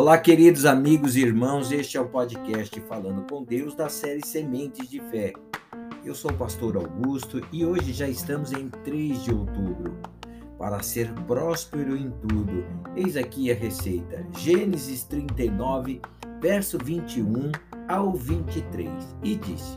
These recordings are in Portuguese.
Olá, queridos amigos e irmãos, este é o podcast Falando com Deus da série Sementes de Fé. Eu sou o pastor Augusto e hoje já estamos em 3 de outubro. Para ser próspero em tudo, eis aqui a receita. Gênesis 39, verso 21 ao 23. E disse: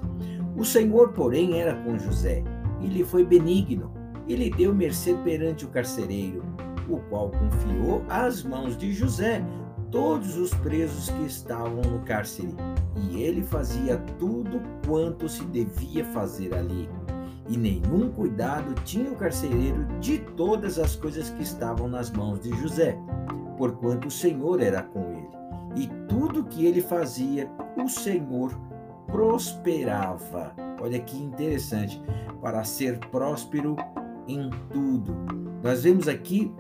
O Senhor, porém, era com José, e lhe foi benigno, e lhe deu mercê perante o carcereiro, o qual confiou às mãos de José todos os presos que estavam no cárcere, e ele fazia tudo quanto se devia fazer ali. E nenhum cuidado tinha o carcereiro de todas as coisas que estavam nas mãos de José, porquanto o Senhor era com ele. E tudo que ele fazia, o Senhor prosperava. Olha que interessante, para ser próspero em tudo. Nós vemos aqui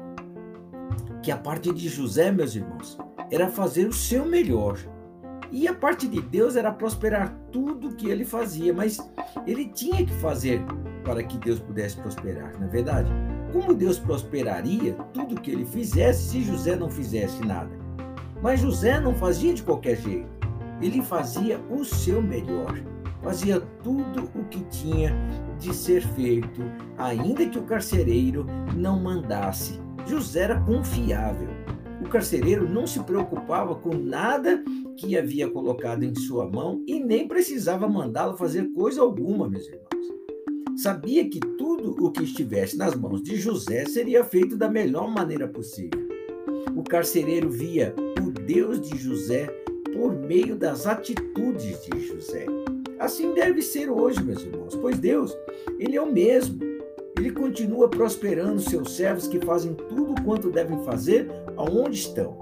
que a parte de José, meus irmãos, era fazer o seu melhor. E a parte de Deus era prosperar tudo que ele fazia, mas ele tinha que fazer para que Deus pudesse prosperar, não é verdade? Como Deus prosperaria tudo que ele fizesse se José não fizesse nada? Mas José não fazia de qualquer jeito. Ele fazia o seu melhor, fazia tudo o que tinha de ser feito, ainda que o carcereiro não mandasse. José era confiável o carcereiro não se preocupava com nada que havia colocado em sua mão e nem precisava mandá-lo fazer coisa alguma, meus irmãos. Sabia que tudo o que estivesse nas mãos de José seria feito da melhor maneira possível. O carcereiro via o Deus de José por meio das atitudes de José. Assim deve ser hoje, meus irmãos, pois Deus, ele é o mesmo. Ele continua prosperando seus servos que fazem tudo quanto devem fazer aonde estão.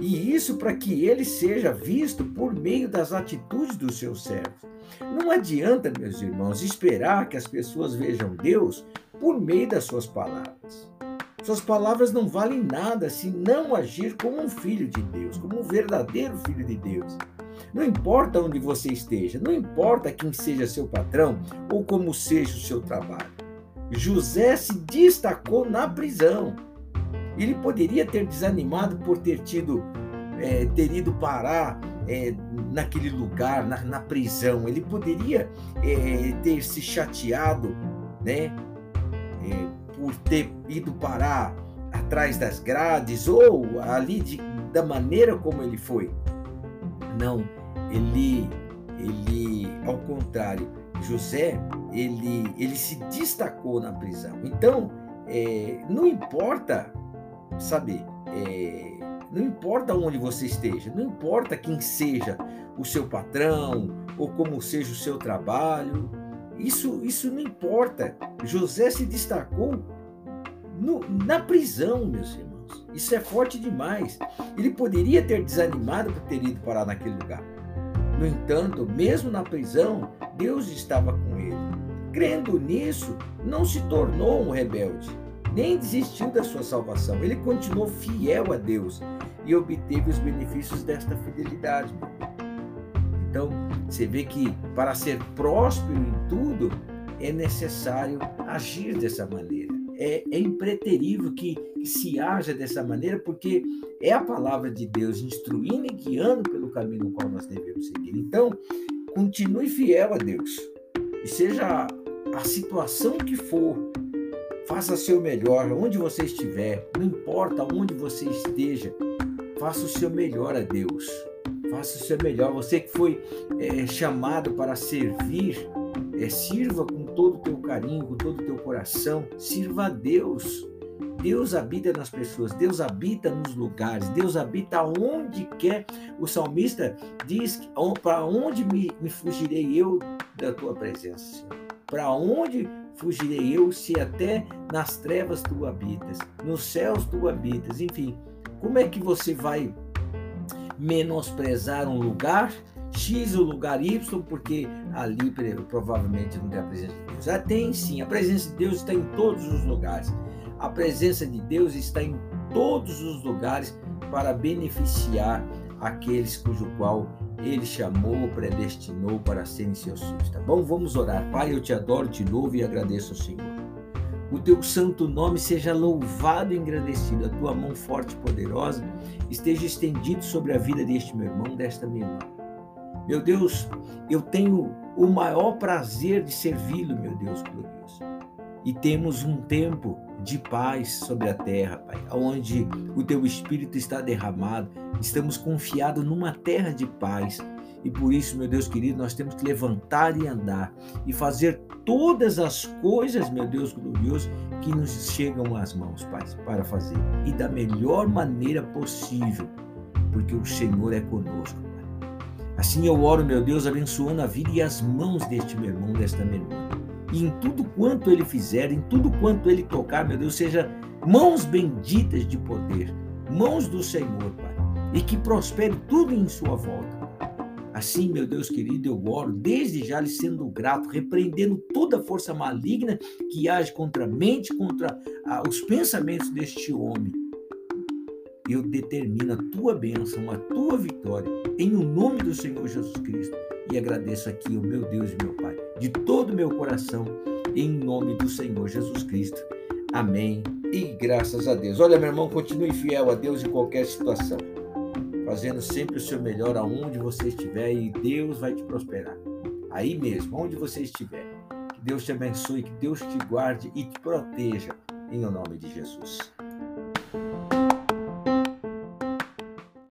E isso para que ele seja visto por meio das atitudes dos seus servos. Não adianta, meus irmãos, esperar que as pessoas vejam Deus por meio das suas palavras. Suas palavras não valem nada se não agir como um filho de Deus, como um verdadeiro filho de Deus. Não importa onde você esteja, não importa quem seja seu patrão ou como seja o seu trabalho. José se destacou na prisão. Ele poderia ter desanimado por ter tido, é, ter ido parar é, naquele lugar, na, na, prisão. Ele poderia é, ter se chateado, né, é, por ter ido parar atrás das grades ou ali de, da maneira como ele foi. Não, ele, ele, ao contrário, José, ele, ele se destacou na prisão. Então, é, não importa saber, é, não importa onde você esteja, não importa quem seja o seu patrão ou como seja o seu trabalho, isso, isso não importa. José se destacou no, na prisão, meus irmãos. Isso é forte demais. Ele poderia ter desanimado por ter ido parar naquele lugar. No entanto, mesmo na prisão, Deus estava com ele. Crendo nisso, não se tornou um rebelde nem desistiu da sua salvação. Ele continuou fiel a Deus e obteve os benefícios desta fidelidade. Então, você vê que para ser próspero em tudo, é necessário agir dessa maneira. É, é impreterível que, se haja dessa maneira, porque é a palavra de Deus instruindo e guiando pelo caminho no qual nós devemos seguir. Então, continue fiel a Deus. E seja a situação que for, Faça seu melhor onde você estiver, não importa onde você esteja, faça o seu melhor a Deus. Faça o seu melhor. Você que foi é, chamado para servir, é, sirva com todo o teu carinho, com todo o teu coração. Sirva a Deus. Deus habita nas pessoas, Deus habita nos lugares, Deus habita onde quer. O salmista diz: Para onde me, me fugirei eu da tua presença? Para onde fugirei eu se até nas trevas tu habitas, nos céus tu habitas, enfim. Como é que você vai menosprezar um lugar X o lugar Y, porque ali provavelmente não tem a presença de Deus. Ah, tem sim, a presença de Deus está em todos os lugares. A presença de Deus está em todos os lugares para beneficiar aqueles cujo qual ele chamou, predestinou para serem seus filhos, tá bom? Vamos orar. Pai, eu te adoro, te louvo e agradeço ao Senhor. O teu santo nome seja louvado e engrandecido. A tua mão forte e poderosa esteja estendida sobre a vida deste meu irmão, desta minha irmã. Meu Deus, eu tenho o maior prazer de servi-lo, meu Deus glorioso. E temos um tempo de paz sobre a terra, Pai, onde o teu Espírito está derramado. Estamos confiados numa terra de paz. E por isso, meu Deus querido, nós temos que levantar e andar e fazer todas as coisas, meu Deus glorioso, que nos chegam às mãos, Pai, para fazer. E da melhor maneira possível, porque o Senhor é conosco. Assim eu oro, meu Deus, abençoando a vida e as mãos deste meu irmão, desta minha irmã e em tudo quanto ele fizer, em tudo quanto ele tocar, meu Deus, seja mãos benditas de poder, mãos do Senhor, Pai, e que prospere tudo em sua volta. Assim, meu Deus querido, eu oro desde já lhe sendo grato, repreendendo toda força maligna que age contra a mente, contra ah, os pensamentos deste homem. Eu determino a tua bênção, a tua vitória, em o nome do Senhor Jesus Cristo. E agradeço aqui o meu Deus e meu Pai de todo o meu coração, em nome do Senhor Jesus Cristo. Amém. E graças a Deus. Olha, meu irmão, continue fiel a Deus em qualquer situação, fazendo sempre o seu melhor aonde você estiver e Deus vai te prosperar. Aí mesmo, onde você estiver. Que Deus te abençoe, que Deus te guarde e te proteja, em nome de Jesus.